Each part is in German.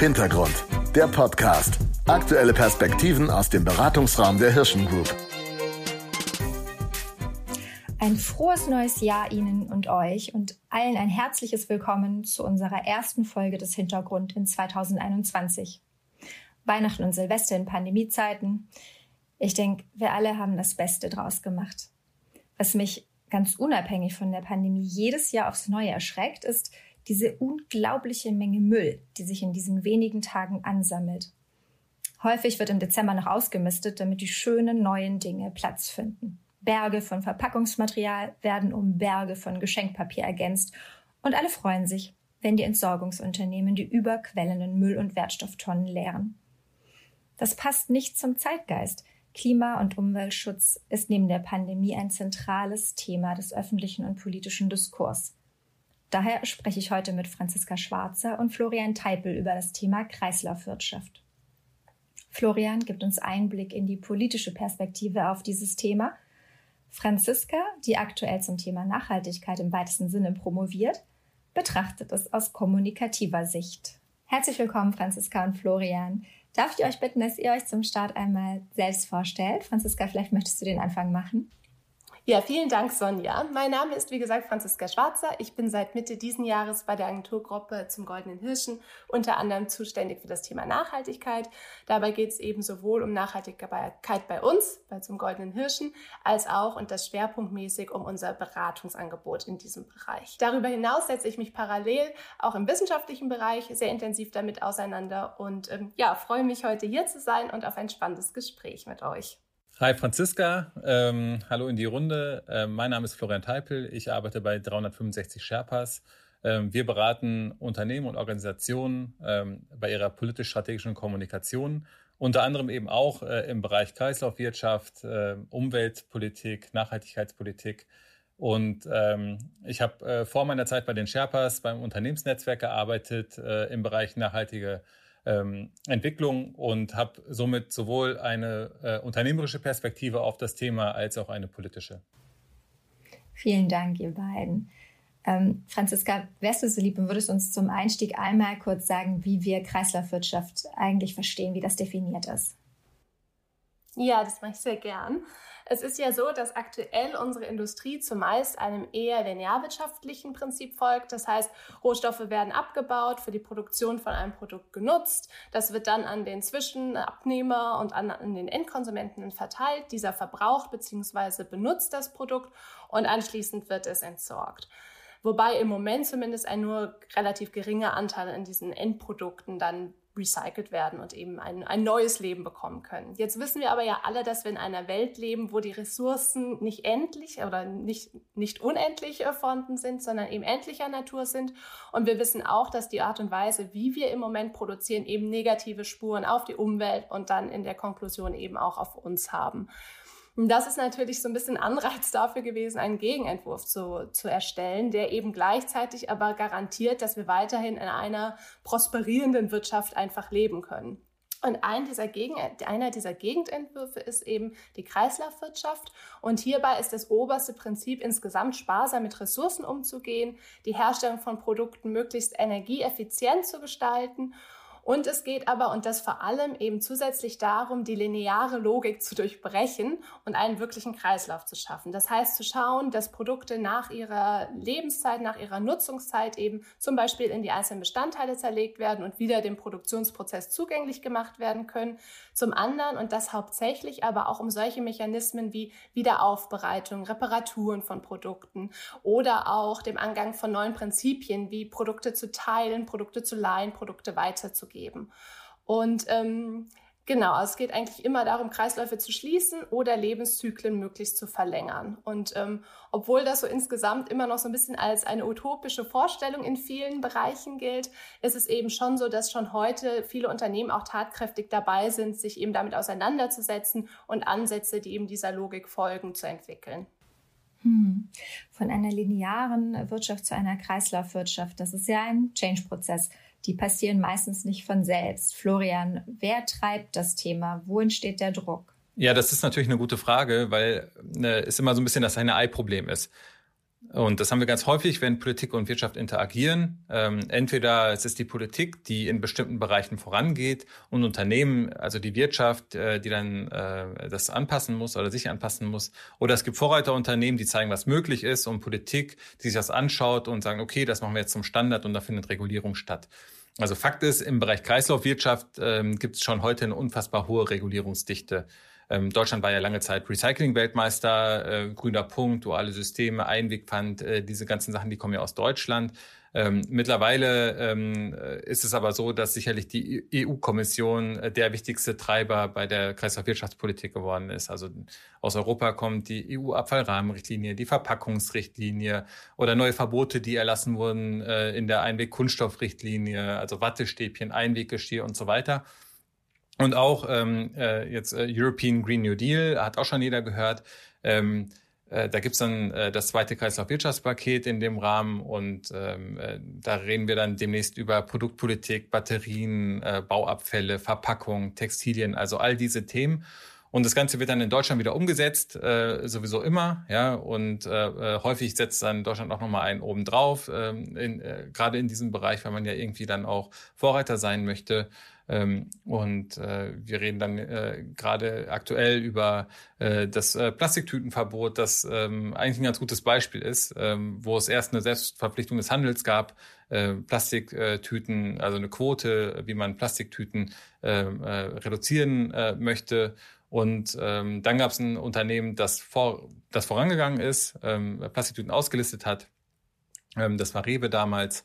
Hintergrund, der Podcast. Aktuelle Perspektiven aus dem Beratungsraum der Hirschen Group. Ein frohes neues Jahr Ihnen und euch und allen ein herzliches Willkommen zu unserer ersten Folge des Hintergrund in 2021. Weihnachten und Silvester in Pandemiezeiten. Ich denke, wir alle haben das Beste draus gemacht. Was mich ganz unabhängig von der Pandemie jedes Jahr aufs Neue erschreckt, ist diese unglaubliche Menge Müll, die sich in diesen wenigen Tagen ansammelt. Häufig wird im Dezember noch ausgemistet, damit die schönen neuen Dinge Platz finden. Berge von Verpackungsmaterial werden um Berge von Geschenkpapier ergänzt und alle freuen sich, wenn die Entsorgungsunternehmen die überquellenden Müll- und Wertstofftonnen leeren. Das passt nicht zum Zeitgeist. Klima- und Umweltschutz ist neben der Pandemie ein zentrales Thema des öffentlichen und politischen Diskurs. Daher spreche ich heute mit Franziska Schwarzer und Florian Teipel über das Thema Kreislaufwirtschaft. Florian gibt uns Einblick in die politische Perspektive auf dieses Thema. Franziska, die aktuell zum Thema Nachhaltigkeit im weitesten Sinne promoviert, betrachtet es aus kommunikativer Sicht. Herzlich willkommen, Franziska und Florian. Darf ich euch bitten, dass ihr euch zum Start einmal selbst vorstellt? Franziska, vielleicht möchtest du den Anfang machen. Ja, vielen Dank, Sonja. Mein Name ist, wie gesagt, Franziska Schwarzer. Ich bin seit Mitte diesen Jahres bei der Agenturgruppe zum Goldenen Hirschen unter anderem zuständig für das Thema Nachhaltigkeit. Dabei geht es eben sowohl um Nachhaltigkeit bei uns, bei zum Goldenen Hirschen, als auch und das schwerpunktmäßig um unser Beratungsangebot in diesem Bereich. Darüber hinaus setze ich mich parallel auch im wissenschaftlichen Bereich sehr intensiv damit auseinander und ähm, ja, freue mich heute hier zu sein und auf ein spannendes Gespräch mit euch. Hi Franziska, ähm, hallo in die Runde. Ähm, mein Name ist Florian Teipel, ich arbeite bei 365 Sherpas. Ähm, wir beraten Unternehmen und Organisationen ähm, bei ihrer politisch-strategischen Kommunikation, unter anderem eben auch äh, im Bereich Kreislaufwirtschaft, äh, Umweltpolitik, Nachhaltigkeitspolitik. Und ähm, ich habe äh, vor meiner Zeit bei den Sherpas beim Unternehmensnetzwerk gearbeitet äh, im Bereich nachhaltige ähm, Entwicklung und habe somit sowohl eine äh, unternehmerische Perspektive auf das Thema als auch eine politische. Vielen Dank, ihr beiden. Ähm, Franziska, wärst du so lieb und würdest uns zum Einstieg einmal kurz sagen, wie wir Kreislaufwirtschaft eigentlich verstehen, wie das definiert ist? Ja, das mache ich sehr gern. Es ist ja so, dass aktuell unsere Industrie zumeist einem eher linearwirtschaftlichen Prinzip folgt. Das heißt, Rohstoffe werden abgebaut, für die Produktion von einem Produkt genutzt. Das wird dann an den Zwischenabnehmer und an, an den Endkonsumenten verteilt. Dieser verbraucht bzw. benutzt das Produkt und anschließend wird es entsorgt. Wobei im Moment zumindest ein nur relativ geringer Anteil in diesen Endprodukten dann recycelt werden und eben ein, ein neues Leben bekommen können. Jetzt wissen wir aber ja alle, dass wir in einer Welt leben, wo die Ressourcen nicht endlich oder nicht, nicht unendlich vorhanden sind, sondern eben endlicher Natur sind. Und wir wissen auch, dass die Art und Weise, wie wir im Moment produzieren, eben negative Spuren auf die Umwelt und dann in der Konklusion eben auch auf uns haben. Und das ist natürlich so ein bisschen Anreiz dafür gewesen, einen Gegenentwurf zu, zu erstellen, der eben gleichzeitig aber garantiert, dass wir weiterhin in einer prosperierenden Wirtschaft einfach leben können. Und ein dieser Gegen, einer dieser Gegenentwürfe ist eben die Kreislaufwirtschaft. Und hierbei ist das oberste Prinzip insgesamt sparsam mit Ressourcen umzugehen, die Herstellung von Produkten möglichst energieeffizient zu gestalten und es geht aber, und das vor allem eben zusätzlich darum, die lineare Logik zu durchbrechen und einen wirklichen Kreislauf zu schaffen. Das heißt, zu schauen, dass Produkte nach ihrer Lebenszeit, nach ihrer Nutzungszeit eben zum Beispiel in die einzelnen Bestandteile zerlegt werden und wieder dem Produktionsprozess zugänglich gemacht werden können. Zum anderen, und das hauptsächlich aber auch um solche Mechanismen wie Wiederaufbereitung, Reparaturen von Produkten oder auch dem Angang von neuen Prinzipien wie Produkte zu teilen, Produkte zu leihen, Produkte weiterzugeben geben. Und ähm, genau, es geht eigentlich immer darum, Kreisläufe zu schließen oder Lebenszyklen möglichst zu verlängern. Und ähm, obwohl das so insgesamt immer noch so ein bisschen als eine utopische Vorstellung in vielen Bereichen gilt, ist es eben schon so, dass schon heute viele Unternehmen auch tatkräftig dabei sind, sich eben damit auseinanderzusetzen und Ansätze, die eben dieser Logik folgen, zu entwickeln. Hm. Von einer linearen Wirtschaft zu einer Kreislaufwirtschaft, das ist ja ein Change-Prozess die passieren meistens nicht von selbst. Florian, wer treibt das Thema? Wo entsteht der Druck? Ja, das ist natürlich eine gute Frage, weil äh, es immer so ein bisschen das eine Ei-Problem ist. Und das haben wir ganz häufig, wenn Politik und Wirtschaft interagieren. Ähm, entweder es ist die Politik, die in bestimmten Bereichen vorangeht und Unternehmen, also die Wirtschaft, äh, die dann äh, das anpassen muss oder sich anpassen muss. Oder es gibt Vorreiterunternehmen, die zeigen, was möglich ist und Politik, die sich das anschaut und sagen, okay, das machen wir jetzt zum Standard und da findet Regulierung statt. Also Fakt ist, im Bereich Kreislaufwirtschaft ähm, gibt es schon heute eine unfassbar hohe Regulierungsdichte. Ähm, Deutschland war ja lange Zeit Recycling-Weltmeister, äh, grüner Punkt, duale Systeme, Einwegpfand, äh, diese ganzen Sachen, die kommen ja aus Deutschland. Ähm, mittlerweile ähm, äh, ist es aber so, dass sicherlich die EU-Kommission äh, der wichtigste Treiber bei der Kreislaufwirtschaftspolitik geworden ist. Also aus Europa kommt die EU-Abfallrahmenrichtlinie, die Verpackungsrichtlinie oder neue Verbote, die erlassen wurden äh, in der Einweg-Kunststoffrichtlinie, also Wattestäbchen, Einweggeschirr und so weiter. Und auch ähm, äh, jetzt äh, European Green New Deal, hat auch schon jeder gehört. Ähm, äh, da gibt's dann äh, das zweite Kreislaufwirtschaftspaket in dem Rahmen und ähm, äh, da reden wir dann demnächst über Produktpolitik, Batterien, äh, Bauabfälle, Verpackung, Textilien, also all diese Themen. Und das Ganze wird dann in Deutschland wieder umgesetzt, äh, sowieso immer, ja. Und äh, äh häufig setzt dann Deutschland auch nochmal einen obendrauf, äh, in, äh, gerade in diesem Bereich, weil man ja irgendwie dann auch Vorreiter sein möchte. Ähm, und äh, wir reden dann äh, gerade aktuell über äh, das äh, Plastiktütenverbot, das ähm, eigentlich ein ganz gutes Beispiel ist, ähm, wo es erst eine Selbstverpflichtung des Handels gab, äh, Plastiktüten, also eine Quote, wie man Plastiktüten ähm, äh, reduzieren äh, möchte. Und ähm, dann gab es ein Unternehmen, das, vor, das vorangegangen ist, ähm, Plastiktüten ausgelistet hat. Ähm, das war Rewe damals.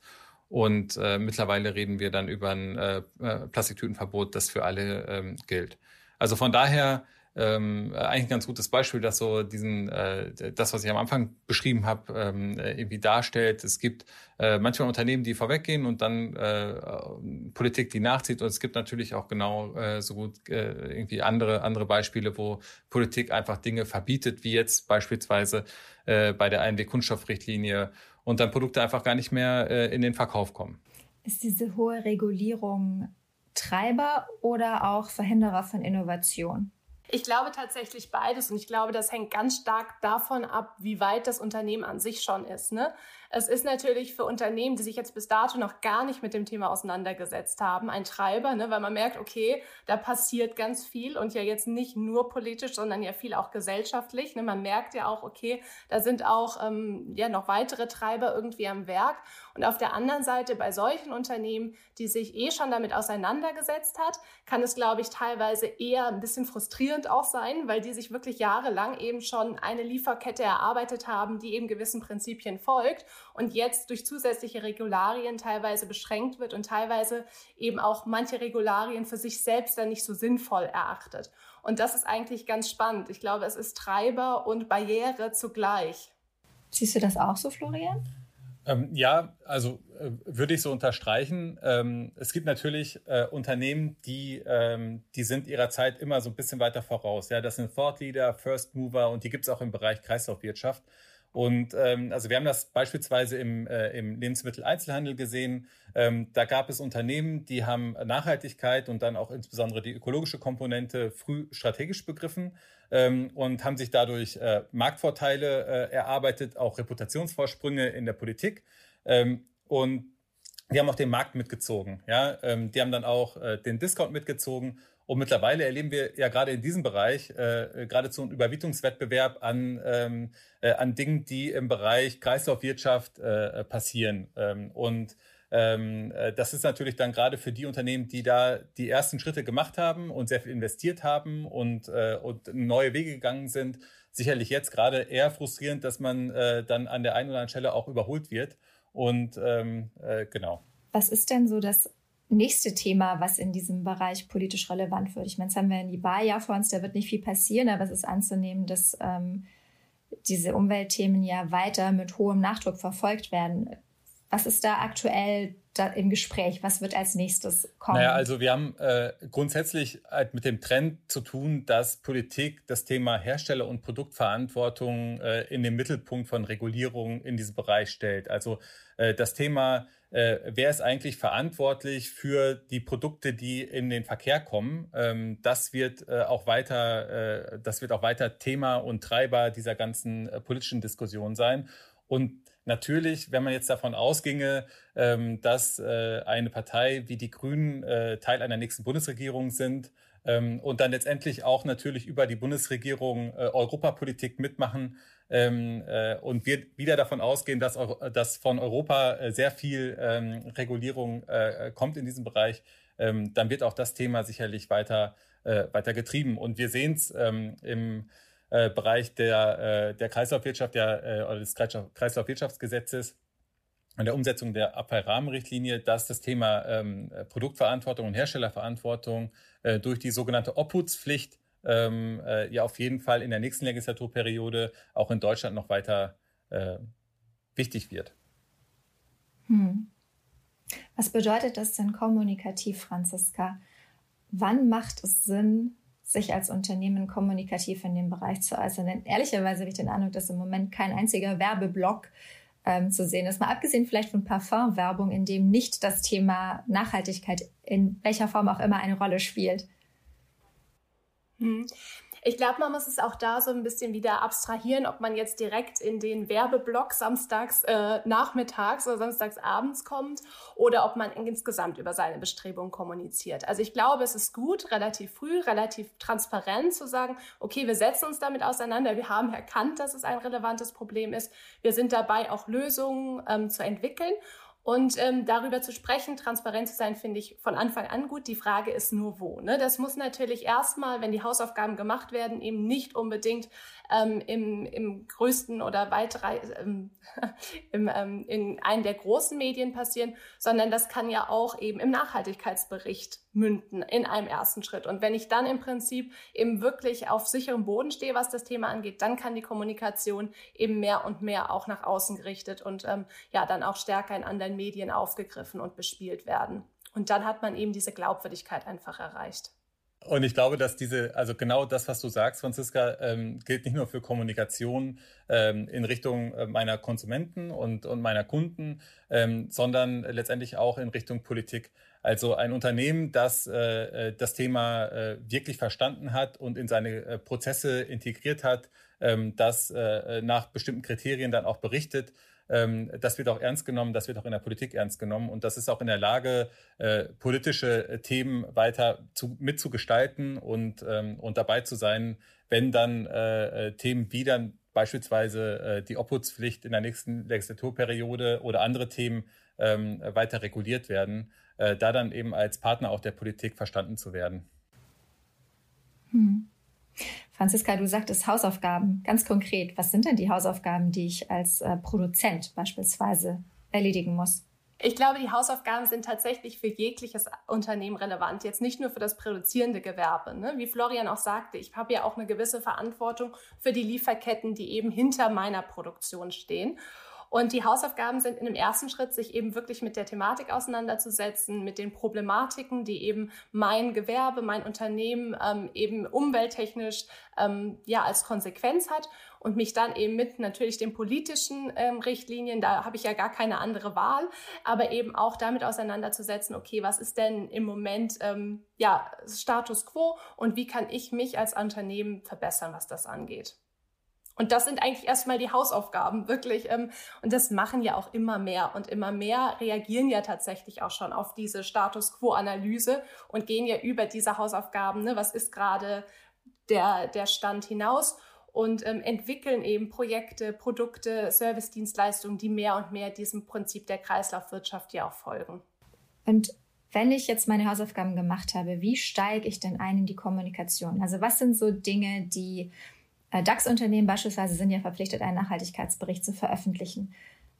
Und äh, mittlerweile reden wir dann über ein äh, äh, Plastiktütenverbot, das für alle ähm, gilt. Also von daher ähm, eigentlich ein ganz gutes Beispiel, dass so diesen, äh, das, was ich am Anfang beschrieben habe, ähm, äh, irgendwie darstellt. Es gibt äh, manchmal Unternehmen, die vorweggehen und dann äh, Politik, die nachzieht. Und es gibt natürlich auch genau äh, so gut äh, irgendwie andere, andere Beispiele, wo Politik einfach Dinge verbietet, wie jetzt beispielsweise äh, bei der Einweg-Kunststoffrichtlinie und dann Produkte einfach gar nicht mehr äh, in den Verkauf kommen. Ist diese hohe Regulierung Treiber oder auch Verhinderer von Innovation? Ich glaube tatsächlich beides und ich glaube, das hängt ganz stark davon ab, wie weit das Unternehmen an sich schon ist. Ne? Es ist natürlich für Unternehmen, die sich jetzt bis dato noch gar nicht mit dem Thema auseinandergesetzt haben, ein Treiber, ne, weil man merkt, okay, da passiert ganz viel und ja jetzt nicht nur politisch, sondern ja viel auch gesellschaftlich. Ne. Man merkt ja auch, okay, da sind auch ähm, ja noch weitere Treiber irgendwie am Werk. Und auf der anderen Seite bei solchen Unternehmen, die sich eh schon damit auseinandergesetzt hat, kann es, glaube ich, teilweise eher ein bisschen frustrierend auch sein, weil die sich wirklich jahrelang eben schon eine Lieferkette erarbeitet haben, die eben gewissen Prinzipien folgt und jetzt durch zusätzliche Regularien teilweise beschränkt wird und teilweise eben auch manche Regularien für sich selbst dann nicht so sinnvoll erachtet. Und das ist eigentlich ganz spannend. Ich glaube, es ist Treiber und Barriere zugleich. Siehst du das auch so, Florian? Ähm, ja, also äh, würde ich so unterstreichen. Ähm, es gibt natürlich äh, Unternehmen, die, ähm, die sind ihrer Zeit immer so ein bisschen weiter voraus. Ja, das sind Thought Leader, First Mover und die gibt es auch im Bereich Kreislaufwirtschaft. Und ähm, also wir haben das beispielsweise im, äh, im Lebensmitteleinzelhandel gesehen. Ähm, da gab es Unternehmen, die haben Nachhaltigkeit und dann auch insbesondere die ökologische Komponente früh strategisch begriffen ähm, und haben sich dadurch äh, Marktvorteile äh, erarbeitet, auch Reputationsvorsprünge in der Politik. Ähm, und die haben auch den Markt mitgezogen. Ja? Ähm, die haben dann auch äh, den Discount mitgezogen und mittlerweile erleben wir ja gerade in diesem Bereich äh, geradezu einen Überbietungswettbewerb an, ähm, äh, an Dingen, die im Bereich Kreislaufwirtschaft äh, passieren. Ähm, und ähm, äh, das ist natürlich dann gerade für die Unternehmen, die da die ersten Schritte gemacht haben und sehr viel investiert haben und, äh, und neue Wege gegangen sind, sicherlich jetzt gerade eher frustrierend, dass man äh, dann an der einen oder anderen Stelle auch überholt wird. Und ähm, äh, genau. Was ist denn so das nächste Thema, was in diesem Bereich politisch relevant wird. Ich meine, jetzt haben wir ein Wahljahr vor uns, da wird nicht viel passieren, aber es ist anzunehmen, dass ähm, diese Umweltthemen ja weiter mit hohem Nachdruck verfolgt werden. Was ist da aktuell da im Gespräch? Was wird als nächstes kommen? Naja, also wir haben äh, grundsätzlich halt mit dem Trend zu tun, dass Politik das Thema Hersteller- und Produktverantwortung äh, in den Mittelpunkt von Regulierung in diesem Bereich stellt. Also äh, das Thema äh, wer ist eigentlich verantwortlich für die Produkte, die in den Verkehr kommen. Ähm, das wird äh, auch weiter, äh, das wird auch weiter Thema und Treiber dieser ganzen äh, politischen Diskussion sein. Und natürlich, wenn man jetzt davon ausginge, ähm, dass äh, eine Partei wie die Grünen äh, Teil einer nächsten Bundesregierung sind ähm, und dann letztendlich auch natürlich über die Bundesregierung äh, Europapolitik mitmachen. Ähm, äh, und wir wieder davon ausgehen, dass, Euro, dass von Europa äh, sehr viel ähm, Regulierung äh, kommt in diesem Bereich, ähm, dann wird auch das Thema sicherlich weiter, äh, weiter getrieben. Und wir sehen es ähm, im äh, Bereich der, äh, der Kreislaufwirtschaft der, äh, oder des Kreislaufwirtschaftsgesetzes an der Umsetzung der Abfallrahmenrichtlinie, dass das Thema ähm, Produktverantwortung und Herstellerverantwortung äh, durch die sogenannte Obhutspflicht ähm, äh, ja auf jeden Fall in der nächsten Legislaturperiode auch in Deutschland noch weiter äh, wichtig wird. Hm. Was bedeutet das denn kommunikativ, Franziska? Wann macht es Sinn, sich als Unternehmen kommunikativ in dem Bereich zu äußern? Denn ehrlicherweise habe ich den Eindruck, dass im Moment kein einziger Werbeblock ähm, zu sehen ist. Mal abgesehen vielleicht von Parfumwerbung, in dem nicht das Thema Nachhaltigkeit in welcher Form auch immer eine Rolle spielt. Hm. Ich glaube, man muss es auch da so ein bisschen wieder abstrahieren, ob man jetzt direkt in den Werbeblock samstags äh, nachmittags oder samstags abends kommt oder ob man insgesamt über seine Bestrebungen kommuniziert. Also ich glaube, es ist gut, relativ früh, relativ transparent zu sagen, okay, wir setzen uns damit auseinander, wir haben erkannt, dass es ein relevantes Problem ist, wir sind dabei, auch Lösungen ähm, zu entwickeln. Und ähm, darüber zu sprechen, transparent zu sein, finde ich von Anfang an gut. Die Frage ist nur wo. Ne? Das muss natürlich erstmal, wenn die Hausaufgaben gemacht werden, eben nicht unbedingt ähm, im, im größten oder weitere, ähm, im, ähm, in einem der großen Medien passieren, sondern das kann ja auch eben im Nachhaltigkeitsbericht münden in einem ersten Schritt. Und wenn ich dann im Prinzip eben wirklich auf sicherem Boden stehe, was das Thema angeht, dann kann die Kommunikation eben mehr und mehr auch nach außen gerichtet und ähm, ja dann auch stärker in anderen Medien aufgegriffen und bespielt werden. Und dann hat man eben diese Glaubwürdigkeit einfach erreicht. Und ich glaube, dass diese, also genau das, was du sagst, Franziska, ähm, gilt nicht nur für Kommunikation ähm, in Richtung äh, meiner Konsumenten und, und meiner Kunden, ähm, sondern letztendlich auch in Richtung Politik. Also ein Unternehmen, das äh, äh, das Thema äh, wirklich verstanden hat und in seine äh, Prozesse integriert hat, ähm, das äh, nach bestimmten Kriterien dann auch berichtet, das wird auch ernst genommen, das wird auch in der Politik ernst genommen und das ist auch in der Lage, äh, politische äh, Themen weiter zu, mitzugestalten und, ähm, und dabei zu sein, wenn dann äh, äh Themen wie dann beispielsweise äh, die Obhutspflicht in der nächsten Legislaturperiode oder andere Themen ähm, weiter reguliert werden, äh, da dann eben als Partner auch der Politik verstanden zu werden. Franziska, du sagtest Hausaufgaben. Ganz konkret, was sind denn die Hausaufgaben, die ich als äh, Produzent beispielsweise erledigen muss? Ich glaube, die Hausaufgaben sind tatsächlich für jegliches Unternehmen relevant, jetzt nicht nur für das produzierende Gewerbe. Ne? Wie Florian auch sagte, ich habe ja auch eine gewisse Verantwortung für die Lieferketten, die eben hinter meiner Produktion stehen. Und die Hausaufgaben sind in dem ersten Schritt, sich eben wirklich mit der Thematik auseinanderzusetzen, mit den Problematiken, die eben mein Gewerbe, mein Unternehmen ähm, eben umwelttechnisch ähm, ja als Konsequenz hat und mich dann eben mit natürlich den politischen ähm, Richtlinien, da habe ich ja gar keine andere Wahl, aber eben auch damit auseinanderzusetzen, okay, was ist denn im Moment ähm, ja Status quo und wie kann ich mich als Unternehmen verbessern, was das angeht? Und das sind eigentlich erstmal die Hausaufgaben, wirklich. Ähm, und das machen ja auch immer mehr. Und immer mehr reagieren ja tatsächlich auch schon auf diese Status Quo-Analyse und gehen ja über diese Hausaufgaben, ne, was ist gerade der, der Stand hinaus und ähm, entwickeln eben Projekte, Produkte, Service-Dienstleistungen, die mehr und mehr diesem Prinzip der Kreislaufwirtschaft ja auch folgen. Und wenn ich jetzt meine Hausaufgaben gemacht habe, wie steige ich denn ein in die Kommunikation? Also was sind so Dinge, die DAX-Unternehmen beispielsweise sind ja verpflichtet, einen Nachhaltigkeitsbericht zu veröffentlichen.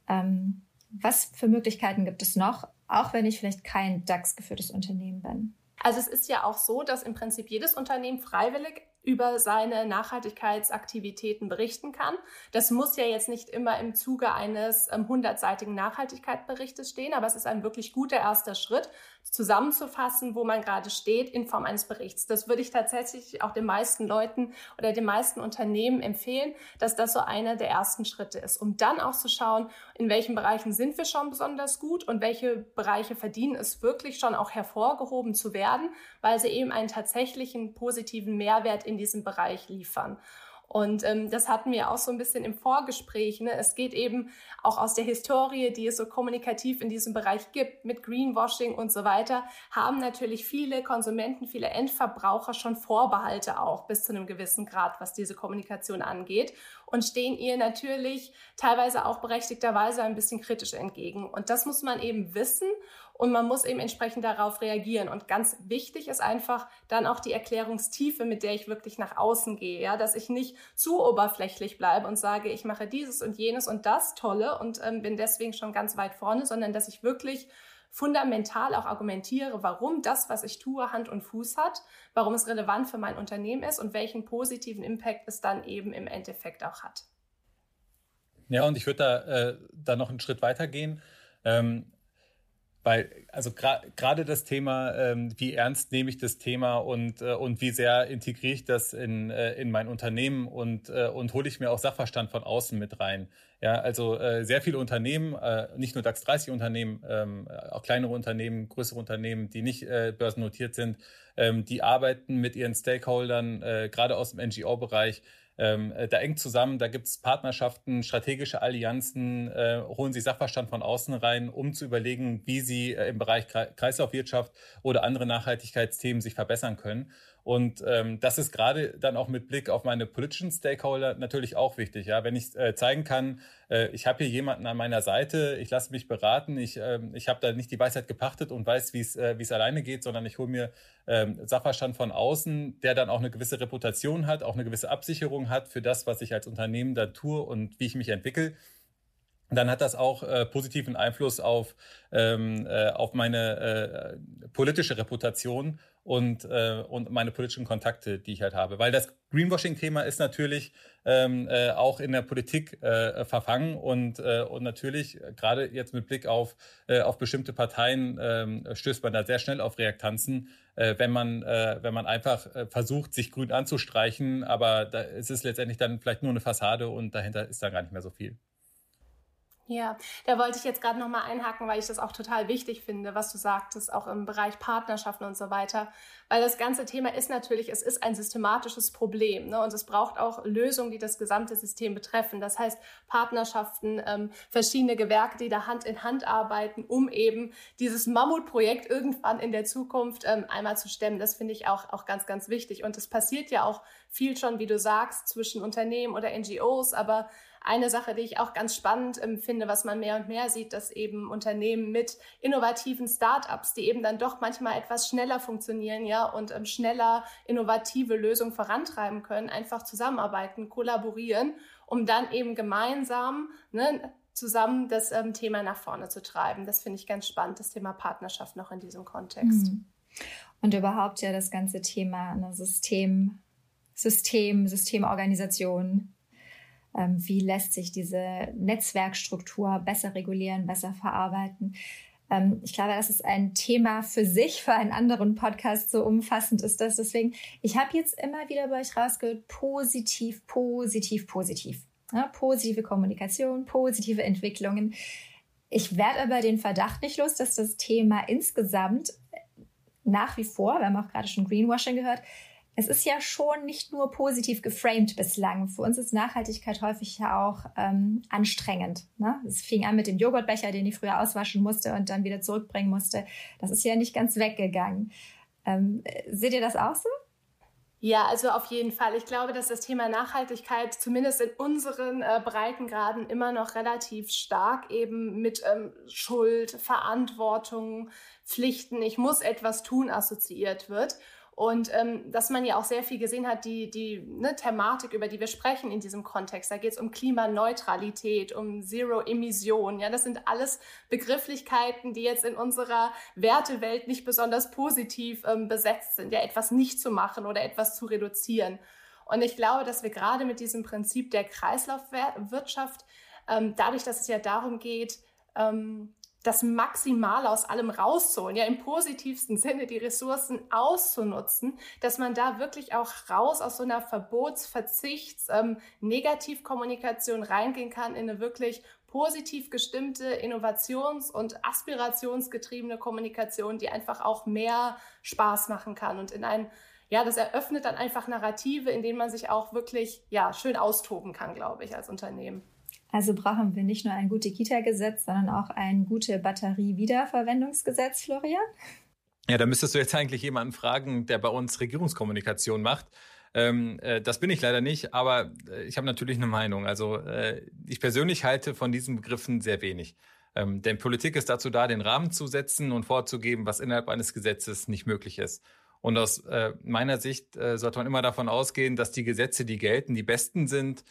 Ähm, was für Möglichkeiten gibt es noch, auch wenn ich vielleicht kein DAX-geführtes Unternehmen bin? Also es ist ja auch so, dass im Prinzip jedes Unternehmen freiwillig über seine Nachhaltigkeitsaktivitäten berichten kann. Das muss ja jetzt nicht immer im Zuge eines ähm, hundertseitigen Nachhaltigkeitsberichtes stehen, aber es ist ein wirklich guter erster Schritt, zusammenzufassen, wo man gerade steht in Form eines Berichts. Das würde ich tatsächlich auch den meisten Leuten oder den meisten Unternehmen empfehlen, dass das so einer der ersten Schritte ist, um dann auch zu schauen, in welchen Bereichen sind wir schon besonders gut und welche Bereiche verdienen es wirklich schon auch hervorgehoben zu werden, weil sie eben einen tatsächlichen positiven Mehrwert in diesem Bereich liefern. Und ähm, das hatten wir auch so ein bisschen im Vorgespräch. Ne? Es geht eben auch aus der Historie, die es so kommunikativ in diesem Bereich gibt, mit Greenwashing und so weiter, haben natürlich viele Konsumenten, viele Endverbraucher schon Vorbehalte auch bis zu einem gewissen Grad, was diese Kommunikation angeht und stehen ihr natürlich teilweise auch berechtigterweise ein bisschen kritisch entgegen. Und das muss man eben wissen und man muss eben entsprechend darauf reagieren. Und ganz wichtig ist einfach dann auch die Erklärungstiefe, mit der ich wirklich nach außen gehe, ja, dass ich nicht zu oberflächlich bleibe und sage, ich mache dieses und jenes und das Tolle und ähm, bin deswegen schon ganz weit vorne, sondern dass ich wirklich fundamental auch argumentiere, warum das, was ich tue, Hand und Fuß hat, warum es relevant für mein Unternehmen ist und welchen positiven Impact es dann eben im Endeffekt auch hat. Ja, und ich würde da, äh, da noch einen Schritt weiter gehen. Ähm, weil, also gerade gra das Thema, ähm, wie ernst nehme ich das Thema und, äh, und wie sehr integriere ich das in, äh, in mein Unternehmen und, äh, und hole ich mir auch Sachverstand von außen mit rein. Ja, also äh, sehr viele Unternehmen, äh, nicht nur DAX 30 Unternehmen, ähm, auch kleinere Unternehmen, größere Unternehmen, die nicht äh, börsennotiert sind, ähm, die arbeiten mit ihren Stakeholdern, äh, gerade aus dem NGO-Bereich, ähm, äh, da eng zusammen, da gibt es Partnerschaften, strategische Allianzen, äh, holen sie Sachverstand von außen rein, um zu überlegen, wie sie äh, im Bereich Kreislaufwirtschaft oder andere Nachhaltigkeitsthemen sich verbessern können. Und ähm, das ist gerade dann auch mit Blick auf meine politischen Stakeholder natürlich auch wichtig. Ja, wenn ich äh, zeigen kann, äh, ich habe hier jemanden an meiner Seite, ich lasse mich beraten, ich, äh, ich habe da nicht die Weisheit gepachtet und weiß, wie es äh, wie es alleine geht, sondern ich hole mir ähm, Sachverstand von außen, der dann auch eine gewisse Reputation hat, auch eine gewisse Absicherung hat für das, was ich als Unternehmen da tue und wie ich mich entwickle dann hat das auch äh, positiven Einfluss auf, ähm, äh, auf meine äh, politische Reputation und, äh, und meine politischen Kontakte, die ich halt habe. Weil das Greenwashing-Thema ist natürlich ähm, äh, auch in der Politik äh, verfangen und, äh, und natürlich äh, gerade jetzt mit Blick auf, äh, auf bestimmte Parteien äh, stößt man da sehr schnell auf Reaktanzen, äh, wenn, man, äh, wenn man einfach äh, versucht, sich grün anzustreichen, aber da ist es letztendlich dann vielleicht nur eine Fassade und dahinter ist dann gar nicht mehr so viel. Ja, da wollte ich jetzt gerade nochmal einhaken, weil ich das auch total wichtig finde, was du sagtest, auch im Bereich Partnerschaften und so weiter. Weil das ganze Thema ist natürlich, es ist ein systematisches Problem ne? und es braucht auch Lösungen, die das gesamte System betreffen. Das heißt, Partnerschaften, ähm, verschiedene Gewerke, die da Hand in Hand arbeiten, um eben dieses Mammutprojekt irgendwann in der Zukunft ähm, einmal zu stemmen. Das finde ich auch, auch ganz, ganz wichtig. Und es passiert ja auch viel schon, wie du sagst, zwischen Unternehmen oder NGOs, aber eine Sache, die ich auch ganz spannend ähm, finde, was man mehr und mehr sieht, dass eben Unternehmen mit innovativen Startups, die eben dann doch manchmal etwas schneller funktionieren, ja, und ähm, schneller innovative Lösungen vorantreiben können, einfach zusammenarbeiten, kollaborieren, um dann eben gemeinsam ne, zusammen das ähm, Thema nach vorne zu treiben. Das finde ich ganz spannend, das Thema Partnerschaft noch in diesem Kontext. Mhm. Und überhaupt ja das ganze Thema ne, System, System, Systemorganisation, wie lässt sich diese Netzwerkstruktur besser regulieren, besser verarbeiten. Ähm, ich glaube, das ist ein Thema für sich, für einen anderen Podcast, so umfassend ist das. Deswegen, ich habe jetzt immer wieder bei euch rausgehört, positiv, positiv, positiv. Ja, positive Kommunikation, positive Entwicklungen. Ich werde aber den Verdacht nicht los, dass das Thema insgesamt nach wie vor, wir haben auch gerade schon Greenwashing gehört, es ist ja schon nicht nur positiv geframed bislang. Für uns ist Nachhaltigkeit häufig ja auch ähm, anstrengend. Ne? Es fing an mit dem Joghurtbecher, den ich früher auswaschen musste und dann wieder zurückbringen musste. Das ist ja nicht ganz weggegangen. Ähm, seht ihr das auch so? Ja, also auf jeden Fall. Ich glaube, dass das Thema Nachhaltigkeit zumindest in unseren äh, Breitengraden immer noch relativ stark eben mit ähm, Schuld, Verantwortung, Pflichten, ich muss etwas tun assoziiert wird. Und ähm, dass man ja auch sehr viel gesehen hat, die, die ne, Thematik, über die wir sprechen in diesem Kontext. Da geht es um Klimaneutralität, um Zero-Emission. Ja, das sind alles Begrifflichkeiten, die jetzt in unserer Wertewelt nicht besonders positiv ähm, besetzt sind, ja, etwas nicht zu machen oder etwas zu reduzieren. Und ich glaube, dass wir gerade mit diesem Prinzip der Kreislaufwirtschaft, ähm, dadurch, dass es ja darum geht, ähm, das Maximale aus allem rauszuholen, ja im positivsten Sinne die Ressourcen auszunutzen, dass man da wirklich auch raus aus so einer Verbots-, Verzichts-, ähm, Negativkommunikation reingehen kann in eine wirklich positiv gestimmte, innovations- und aspirationsgetriebene Kommunikation, die einfach auch mehr Spaß machen kann und in ein ja, das eröffnet dann einfach Narrative, in denen man sich auch wirklich ja, schön austoben kann, glaube ich, als Unternehmen. Also brauchen wir nicht nur ein gute Kita-Gesetz, sondern auch ein gute Batterie-Wiederverwendungsgesetz, Florian? Ja, da müsstest du jetzt eigentlich jemanden fragen, der bei uns Regierungskommunikation macht. Ähm, äh, das bin ich leider nicht, aber äh, ich habe natürlich eine Meinung. Also äh, ich persönlich halte von diesen Begriffen sehr wenig. Ähm, denn Politik ist dazu da, den Rahmen zu setzen und vorzugeben, was innerhalb eines Gesetzes nicht möglich ist. Und aus äh, meiner Sicht äh, sollte man immer davon ausgehen, dass die Gesetze, die gelten, die besten sind,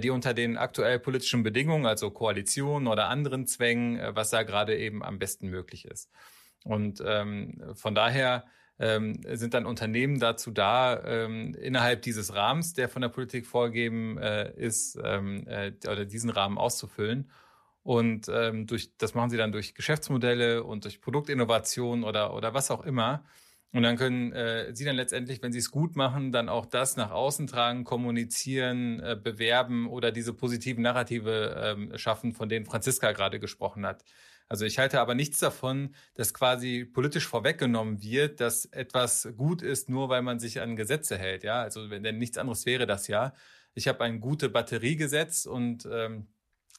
die unter den aktuell politischen Bedingungen, also Koalitionen oder anderen Zwängen, äh, was da gerade eben am besten möglich ist. Und ähm, von daher ähm, sind dann Unternehmen dazu da, ähm, innerhalb dieses Rahmens, der von der Politik vorgegeben äh, ist, ähm, äh, oder diesen Rahmen auszufüllen. Und ähm, durch, das machen sie dann durch Geschäftsmodelle und durch Produktinnovation oder, oder was auch immer. Und dann können äh, sie dann letztendlich, wenn sie es gut machen, dann auch das nach außen tragen, kommunizieren, äh, bewerben oder diese positiven Narrative ähm, schaffen, von denen Franziska gerade gesprochen hat. Also ich halte aber nichts davon, dass quasi politisch vorweggenommen wird, dass etwas gut ist, nur weil man sich an Gesetze hält. Ja, also wenn denn nichts anderes wäre das ja. Ich habe ein gute Batteriegesetz und ähm,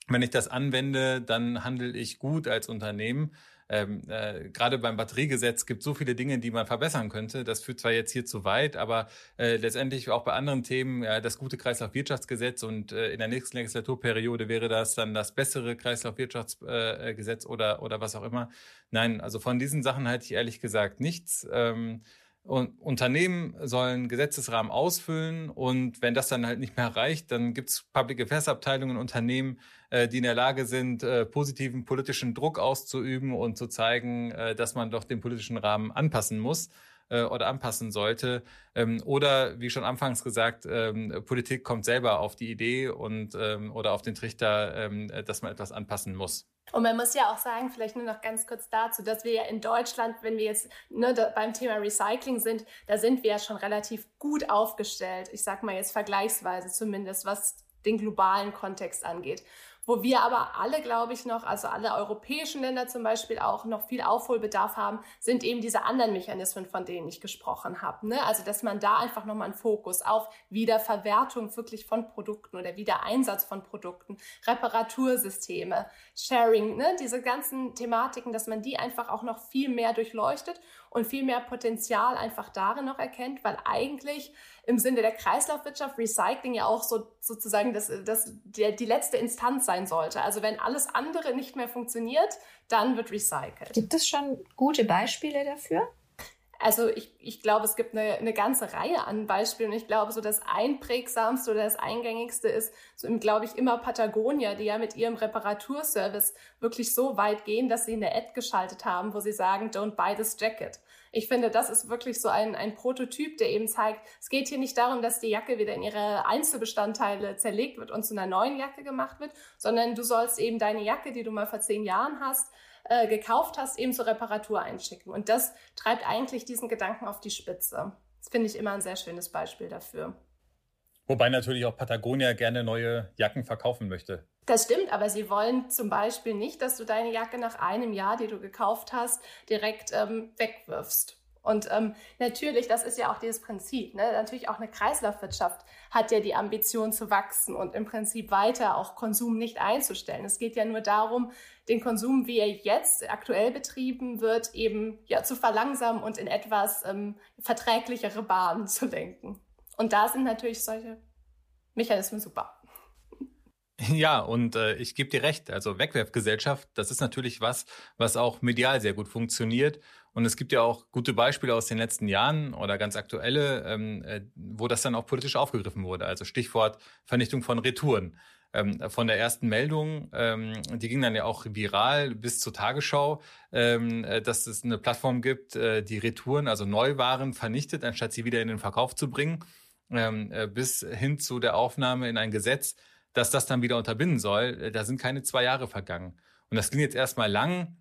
wenn ich das anwende, dann handle ich gut als Unternehmen. Ähm, äh, Gerade beim Batteriegesetz gibt es so viele Dinge, die man verbessern könnte. Das führt zwar jetzt hier zu weit, aber äh, letztendlich auch bei anderen Themen, ja, das gute Kreislaufwirtschaftsgesetz und äh, in der nächsten Legislaturperiode wäre das dann das bessere Kreislaufwirtschaftsgesetz äh, oder, oder was auch immer. Nein, also von diesen Sachen halte ich ehrlich gesagt nichts. Ähm, und Unternehmen sollen Gesetzesrahmen ausfüllen und wenn das dann halt nicht mehr reicht, dann gibt es Public Affairs Abteilungen in Unternehmen, äh, die in der Lage sind, äh, positiven politischen Druck auszuüben und zu zeigen, äh, dass man doch den politischen Rahmen anpassen muss oder anpassen sollte. Ähm, oder wie schon anfangs gesagt, ähm, Politik kommt selber auf die Idee und ähm, oder auf den Trichter, dass man etwas anpassen muss. Und man muss ja auch sagen, vielleicht nur noch ganz kurz dazu, dass wir ja in Deutschland, wenn wir jetzt ne, beim Thema Recycling sind, da sind wir ja schon relativ gut aufgestellt. Ich sag mal jetzt vergleichsweise zumindest, was den globalen Kontext angeht. Wo wir aber alle, glaube ich, noch, also alle europäischen Länder zum Beispiel auch noch viel Aufholbedarf haben, sind eben diese anderen Mechanismen, von denen ich gesprochen habe. Ne? Also, dass man da einfach nochmal einen Fokus auf Wiederverwertung wirklich von Produkten oder Wiedereinsatz von Produkten, Reparatursysteme, Sharing, ne? diese ganzen Thematiken, dass man die einfach auch noch viel mehr durchleuchtet und viel mehr Potenzial einfach darin noch erkennt, weil eigentlich im Sinne der Kreislaufwirtschaft Recycling ja auch so sozusagen das, das der, die letzte Instanz sein sollte. Also wenn alles andere nicht mehr funktioniert, dann wird recycelt. Gibt es schon gute Beispiele dafür? Also ich, ich glaube, es gibt eine, eine ganze Reihe an Beispielen. Ich glaube, so das einprägsamste oder das eingängigste ist, so im, glaube ich, immer Patagonia, die ja mit ihrem Reparaturservice wirklich so weit gehen, dass sie eine Ad geschaltet haben, wo sie sagen, don't buy this jacket. Ich finde, das ist wirklich so ein, ein Prototyp, der eben zeigt, es geht hier nicht darum, dass die Jacke wieder in ihre Einzelbestandteile zerlegt wird und zu einer neuen Jacke gemacht wird, sondern du sollst eben deine Jacke, die du mal vor zehn Jahren hast, äh, gekauft hast, eben zur Reparatur einschicken. Und das treibt eigentlich diesen Gedanken auf die Spitze. Das finde ich immer ein sehr schönes Beispiel dafür. Wobei natürlich auch Patagonia gerne neue Jacken verkaufen möchte. Das stimmt, aber sie wollen zum Beispiel nicht, dass du deine Jacke nach einem Jahr, die du gekauft hast, direkt ähm, wegwirfst. Und ähm, natürlich, das ist ja auch dieses Prinzip, ne? natürlich auch eine Kreislaufwirtschaft hat ja die Ambition zu wachsen und im Prinzip weiter auch Konsum nicht einzustellen. Es geht ja nur darum, den Konsum, wie er jetzt aktuell betrieben wird, eben ja zu verlangsamen und in etwas ähm, verträglichere Bahnen zu lenken. Und da sind natürlich solche Mechanismen super. Ja, und äh, ich gebe dir recht. Also Wegwerfgesellschaft, das ist natürlich was, was auch medial sehr gut funktioniert. Und es gibt ja auch gute Beispiele aus den letzten Jahren oder ganz aktuelle, ähm, äh, wo das dann auch politisch aufgegriffen wurde. Also Stichwort Vernichtung von Retouren. Ähm, von der ersten Meldung, ähm, die ging dann ja auch viral bis zur Tagesschau, ähm, äh, dass es eine Plattform gibt, äh, die Retouren, also Neuwaren vernichtet, anstatt sie wieder in den Verkauf zu bringen, ähm, äh, bis hin zu der Aufnahme in ein Gesetz, dass das dann wieder unterbinden soll, äh, da sind keine zwei Jahre vergangen. Und das klingt jetzt erstmal lang,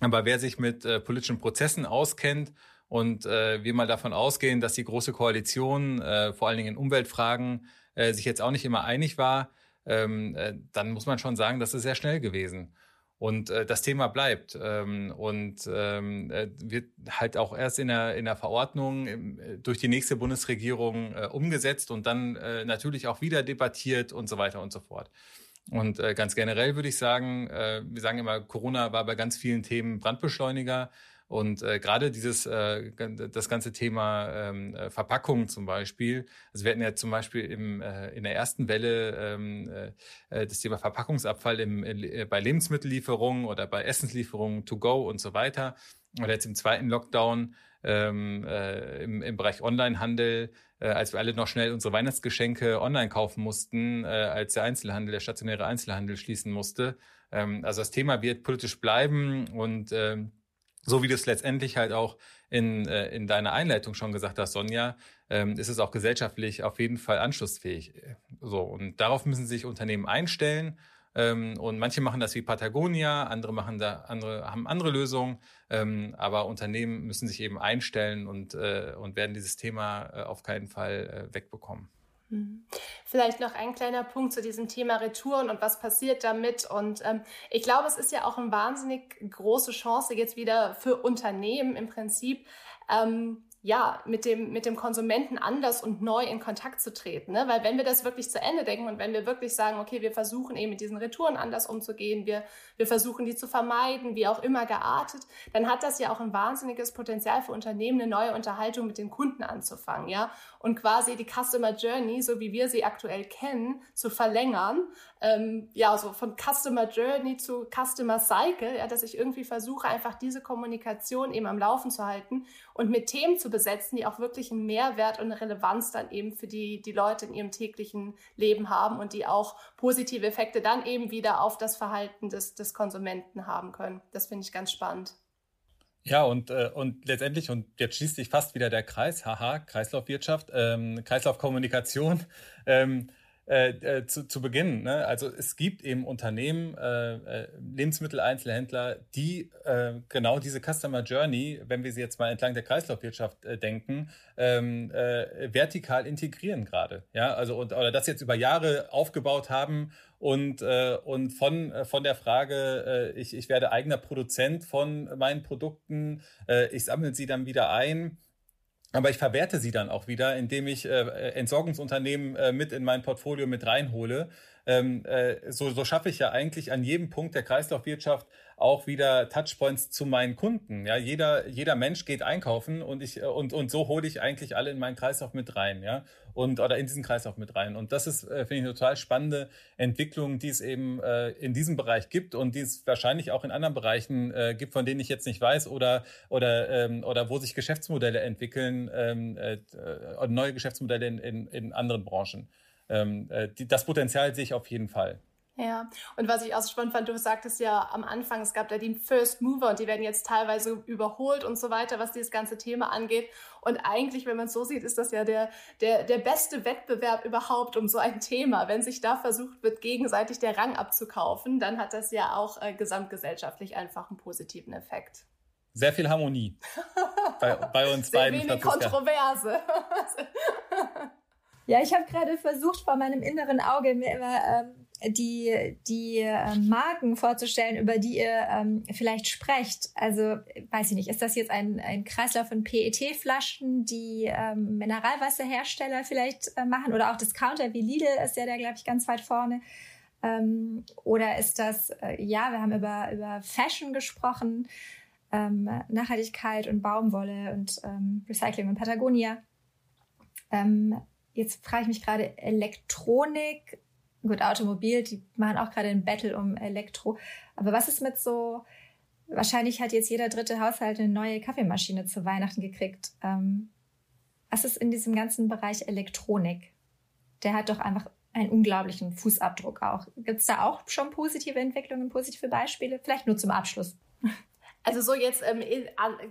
aber wer sich mit äh, politischen Prozessen auskennt und äh, wir mal davon ausgehen, dass die Große Koalition äh, vor allen Dingen in Umweltfragen äh, sich jetzt auch nicht immer einig war, ähm, äh, dann muss man schon sagen, das ist sehr schnell gewesen. Und äh, das Thema bleibt ähm, und ähm, äh, wird halt auch erst in der, in der Verordnung äh, durch die nächste Bundesregierung äh, umgesetzt und dann äh, natürlich auch wieder debattiert und so weiter und so fort. Und äh, ganz generell würde ich sagen, äh, wir sagen immer, Corona war bei ganz vielen Themen Brandbeschleuniger. Und äh, gerade dieses, äh, das ganze Thema ähm, äh, Verpackung zum Beispiel, also wir hatten ja zum Beispiel im, äh, in der ersten Welle ähm, äh, äh das Thema Verpackungsabfall im, äh, bei Lebensmittellieferungen oder bei Essenslieferungen to go und so weiter. Oder jetzt im zweiten Lockdown ähm, äh, im, im Bereich Onlinehandel, äh, als wir alle noch schnell unsere Weihnachtsgeschenke online kaufen mussten, äh, als der Einzelhandel, der stationäre Einzelhandel schließen musste. Ähm, also das Thema wird politisch bleiben und ähm, so wie du es letztendlich halt auch in, äh, in deiner Einleitung schon gesagt hast, Sonja, ähm, ist es auch gesellschaftlich auf jeden Fall anschlussfähig. So, und darauf müssen sich Unternehmen einstellen. Ähm, und manche machen das wie Patagonia, andere machen da andere, haben andere Lösungen. Ähm, aber Unternehmen müssen sich eben einstellen und, äh, und werden dieses Thema äh, auf keinen Fall wegbekommen. Mhm. Vielleicht noch ein kleiner Punkt zu diesem Thema Retouren und was passiert damit. Und ähm, ich glaube, es ist ja auch eine wahnsinnig große Chance jetzt wieder für Unternehmen im Prinzip. Ähm, ja, mit dem, mit dem Konsumenten anders und neu in Kontakt zu treten. Ne? Weil wenn wir das wirklich zu Ende denken und wenn wir wirklich sagen, okay, wir versuchen eben mit diesen Retouren anders umzugehen, wir, wir versuchen die zu vermeiden, wie auch immer geartet, dann hat das ja auch ein wahnsinniges Potenzial für Unternehmen, eine neue Unterhaltung mit den Kunden anzufangen, ja. Und quasi die Customer Journey, so wie wir sie aktuell kennen, zu verlängern. Ähm, ja, so von Customer Journey zu Customer Cycle, ja, dass ich irgendwie versuche, einfach diese Kommunikation eben am Laufen zu halten und mit Themen zu besetzen, die auch wirklich einen Mehrwert und eine Relevanz dann eben für die, die Leute in ihrem täglichen Leben haben und die auch positive Effekte dann eben wieder auf das Verhalten des, des Konsumenten haben können. Das finde ich ganz spannend. Ja, und, äh, und letztendlich, und jetzt schließt sich fast wieder der Kreis, haha, Kreislaufwirtschaft, ähm, Kreislaufkommunikation. Ähm, äh, äh, zu, zu Beginn. Ne? Also es gibt eben Unternehmen, äh, äh, Lebensmitteleinzelhändler, die äh, genau diese Customer Journey, wenn wir sie jetzt mal entlang der Kreislaufwirtschaft äh, denken, ähm, äh, vertikal integrieren gerade. Ja, also und oder das jetzt über Jahre aufgebaut haben und äh, und von von der Frage, äh, ich ich werde eigener Produzent von meinen Produkten, äh, ich sammle sie dann wieder ein aber ich verwerte sie dann auch wieder, indem ich äh, Entsorgungsunternehmen äh, mit in mein Portfolio mit reinhole. Ähm, äh, so, so schaffe ich ja eigentlich an jedem Punkt der Kreislaufwirtschaft auch wieder Touchpoints zu meinen Kunden. Ja, jeder, jeder Mensch geht einkaufen und ich, und, und so hole ich eigentlich alle in meinen Kreislauf mit rein, ja. Und, oder in diesen Kreislauf mit rein. Und das ist, äh, finde ich, eine total spannende Entwicklung, die es eben äh, in diesem Bereich gibt und die es wahrscheinlich auch in anderen Bereichen äh, gibt, von denen ich jetzt nicht weiß oder, oder, ähm, oder wo sich Geschäftsmodelle entwickeln, ähm, äh, neue Geschäftsmodelle in, in, in anderen Branchen. Ähm, äh, die, das Potenzial sehe ich auf jeden Fall. Ja, und was ich auch so spannend fand, du sagtest ja am Anfang, es gab da die First Mover und die werden jetzt teilweise überholt und so weiter, was dieses ganze Thema angeht. Und eigentlich, wenn man es so sieht, ist das ja der, der, der beste Wettbewerb überhaupt um so ein Thema. Wenn sich da versucht wird, gegenseitig der Rang abzukaufen, dann hat das ja auch äh, gesamtgesellschaftlich einfach einen positiven Effekt. Sehr viel Harmonie bei, bei uns Sehr beiden. Sehr wenig Kontroverse. ja, ich habe gerade versucht, vor meinem inneren Auge mir immer ähm, die, die äh, Marken vorzustellen, über die ihr ähm, vielleicht sprecht. Also, weiß ich nicht, ist das jetzt ein, ein Kreislauf von PET-Flaschen, die ähm, Mineralwasserhersteller vielleicht äh, machen oder auch Discounter wie Lidl ist ja da, glaube ich, ganz weit vorne. Ähm, oder ist das, äh, ja, wir haben über, über Fashion gesprochen, ähm, Nachhaltigkeit und Baumwolle und ähm, Recycling und Patagonia. Ähm, jetzt frage ich mich gerade, Elektronik Gut, Automobil, die machen auch gerade ein Battle um Elektro. Aber was ist mit so, wahrscheinlich hat jetzt jeder dritte Haushalt eine neue Kaffeemaschine zu Weihnachten gekriegt. Ähm, was ist in diesem ganzen Bereich Elektronik? Der hat doch einfach einen unglaublichen Fußabdruck auch. Gibt es da auch schon positive Entwicklungen, positive Beispiele? Vielleicht nur zum Abschluss. Also so jetzt ähm,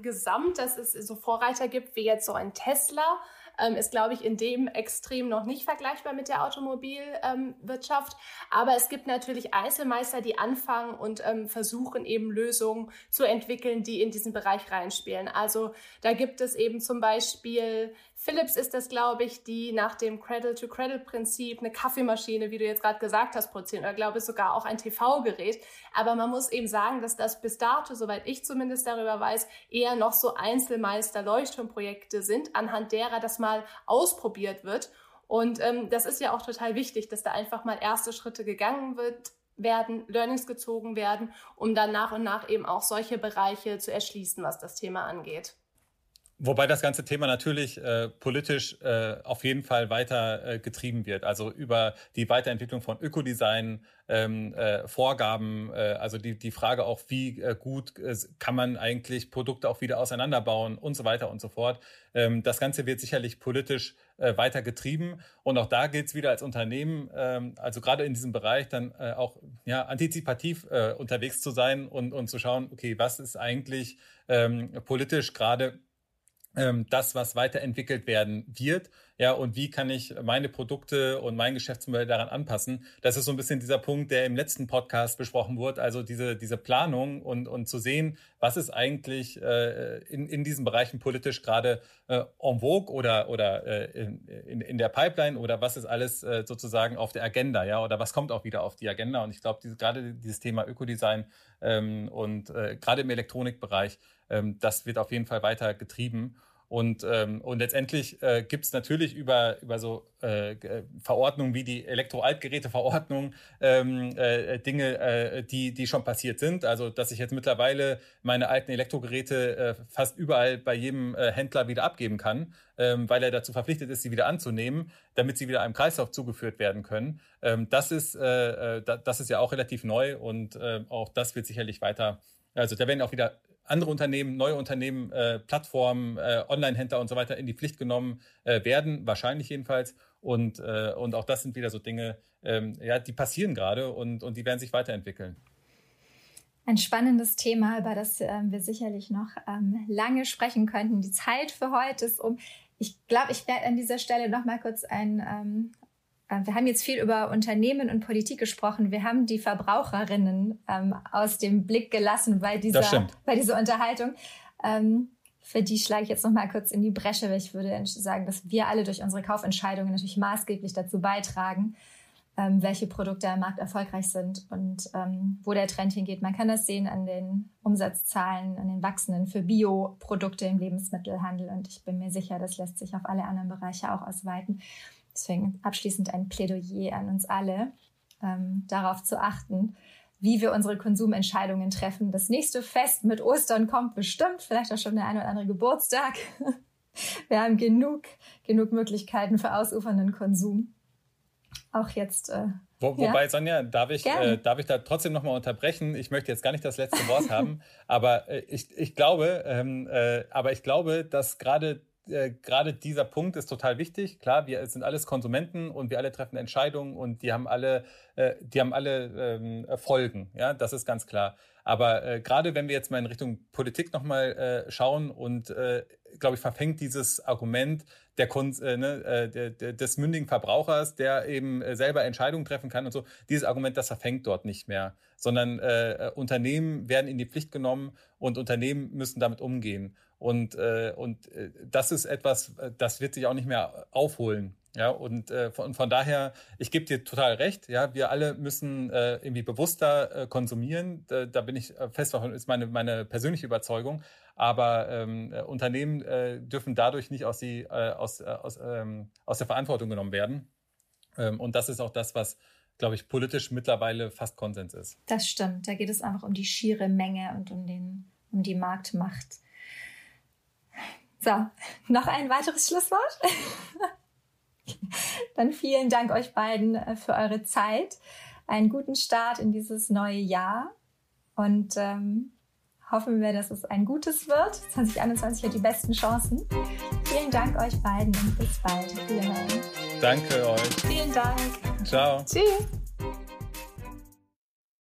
gesamt, dass es so Vorreiter gibt wie jetzt so ein Tesla, ähm, ist, glaube ich, in dem extrem noch nicht vergleichbar mit der Automobilwirtschaft. Ähm, Aber es gibt natürlich Einzelmeister, die anfangen und ähm, versuchen eben Lösungen zu entwickeln, die in diesen Bereich reinspielen. Also da gibt es eben zum Beispiel Philips ist das, glaube ich, die nach dem Cradle-to-Cradle-Prinzip eine Kaffeemaschine, wie du jetzt gerade gesagt hast, produzieren oder glaube ich sogar auch ein TV-Gerät. Aber man muss eben sagen, dass das bis dato, soweit ich zumindest darüber weiß, eher noch so Einzelmeister-Leuchtturmprojekte sind, anhand derer das mal ausprobiert wird. Und ähm, das ist ja auch total wichtig, dass da einfach mal erste Schritte gegangen wird, werden, Learnings gezogen werden, um dann nach und nach eben auch solche Bereiche zu erschließen, was das Thema angeht. Wobei das ganze Thema natürlich äh, politisch äh, auf jeden Fall weiter äh, getrieben wird. Also über die Weiterentwicklung von Ökodesign, ähm, äh, Vorgaben, äh, also die, die Frage auch, wie äh, gut äh, kann man eigentlich Produkte auch wieder auseinanderbauen und so weiter und so fort. Ähm, das Ganze wird sicherlich politisch äh, weiter getrieben. Und auch da gilt es wieder als Unternehmen, ähm, also gerade in diesem Bereich dann äh, auch ja, antizipativ äh, unterwegs zu sein und, und zu schauen, okay, was ist eigentlich ähm, politisch gerade das, was weiterentwickelt werden wird. Ja, und wie kann ich meine Produkte und mein Geschäftsmodell daran anpassen? Das ist so ein bisschen dieser Punkt, der im letzten Podcast besprochen wurde. Also diese, diese Planung und, und zu sehen, was ist eigentlich äh, in, in diesen Bereichen politisch gerade äh, en vogue oder, oder äh, in, in der Pipeline oder was ist alles äh, sozusagen auf der Agenda, ja, oder was kommt auch wieder auf die Agenda? Und ich glaube, diese, gerade dieses Thema Ökodesign ähm, und äh, gerade im Elektronikbereich, ähm, das wird auf jeden Fall weiter getrieben. Und, ähm, und letztendlich äh, gibt es natürlich über, über so äh, äh, Verordnungen wie die Elektroaltgeräteverordnung ähm, äh, Dinge, äh, die, die schon passiert sind. Also dass ich jetzt mittlerweile meine alten Elektrogeräte äh, fast überall bei jedem äh, Händler wieder abgeben kann, ähm, weil er dazu verpflichtet ist, sie wieder anzunehmen, damit sie wieder einem Kreislauf zugeführt werden können. Ähm, das, ist, äh, äh das ist ja auch relativ neu und äh, auch das wird sicherlich weiter also da werden auch wieder andere Unternehmen, neue Unternehmen, äh, Plattformen, äh, Online-Händler und so weiter in die Pflicht genommen äh, werden, wahrscheinlich jedenfalls. Und, äh, und auch das sind wieder so Dinge, ähm, ja, die passieren gerade und, und die werden sich weiterentwickeln. Ein spannendes Thema, über das ähm, wir sicherlich noch ähm, lange sprechen könnten. Die Zeit für heute ist um. Ich glaube, ich werde an dieser Stelle noch mal kurz ein, ähm, äh, wir haben jetzt viel über Unternehmen und Politik gesprochen. Wir haben die Verbraucherinnen ähm, aus dem Blick gelassen bei dieser, bei dieser Unterhaltung. Ähm, für die schlage ich jetzt noch mal kurz in die Bresche, weil ich würde sagen, dass wir alle durch unsere Kaufentscheidungen natürlich maßgeblich dazu beitragen, ähm, welche Produkte am Markt erfolgreich sind und ähm, wo der Trend hingeht. Man kann das sehen an den Umsatzzahlen, an den wachsenden für Bioprodukte im Lebensmittelhandel. Und ich bin mir sicher, das lässt sich auf alle anderen Bereiche auch ausweiten. Deswegen abschließend ein Plädoyer an uns alle, ähm, darauf zu achten, wie wir unsere Konsumentscheidungen treffen. Das nächste Fest mit Ostern kommt bestimmt, vielleicht auch schon der eine oder andere Geburtstag. Wir haben genug, genug Möglichkeiten für ausufernden Konsum. Auch jetzt. Äh, Wo, wobei, ja? Sonja, darf ich, äh, darf ich da trotzdem nochmal unterbrechen? Ich möchte jetzt gar nicht das letzte Wort haben, aber äh, ich, ich glaube, ähm, äh, aber ich glaube, dass gerade äh, gerade dieser Punkt ist total wichtig. Klar, wir sind alles Konsumenten und wir alle treffen Entscheidungen und die haben alle, äh, die haben alle ähm, Folgen. Ja, das ist ganz klar. Aber äh, gerade wenn wir jetzt mal in Richtung Politik nochmal äh, schauen und äh, glaube ich, verfängt dieses Argument der, Kunst, äh, ne, äh, des mündigen Verbrauchers, der eben äh, selber Entscheidungen treffen kann und so. Dieses Argument, das verfängt dort nicht mehr, sondern äh, Unternehmen werden in die Pflicht genommen und Unternehmen müssen damit umgehen. Und, äh, und äh, das ist etwas, das wird sich auch nicht mehr aufholen. Ja, und äh, von, von daher, ich gebe dir total recht, ja, wir alle müssen äh, irgendwie bewusster äh, konsumieren. Da, da bin ich äh, fest davon, ist meine, meine persönliche Überzeugung. Aber ähm, äh, Unternehmen äh, dürfen dadurch nicht aus, die, äh, aus, äh, aus, ähm, aus der Verantwortung genommen werden. Ähm, und das ist auch das, was, glaube ich, politisch mittlerweile fast Konsens ist. Das stimmt. Da geht es einfach um die schiere Menge und um, den, um die Marktmacht. So, noch ein weiteres Schlusswort. Dann vielen Dank euch beiden äh, für eure Zeit. Einen guten Start in dieses neue Jahr und ähm, hoffen wir, dass es ein gutes wird. 2021 hat die besten Chancen. Vielen Dank euch beiden und bis bald. Vielen Dank. Danke euch. Vielen Dank. Ciao. Tschüss.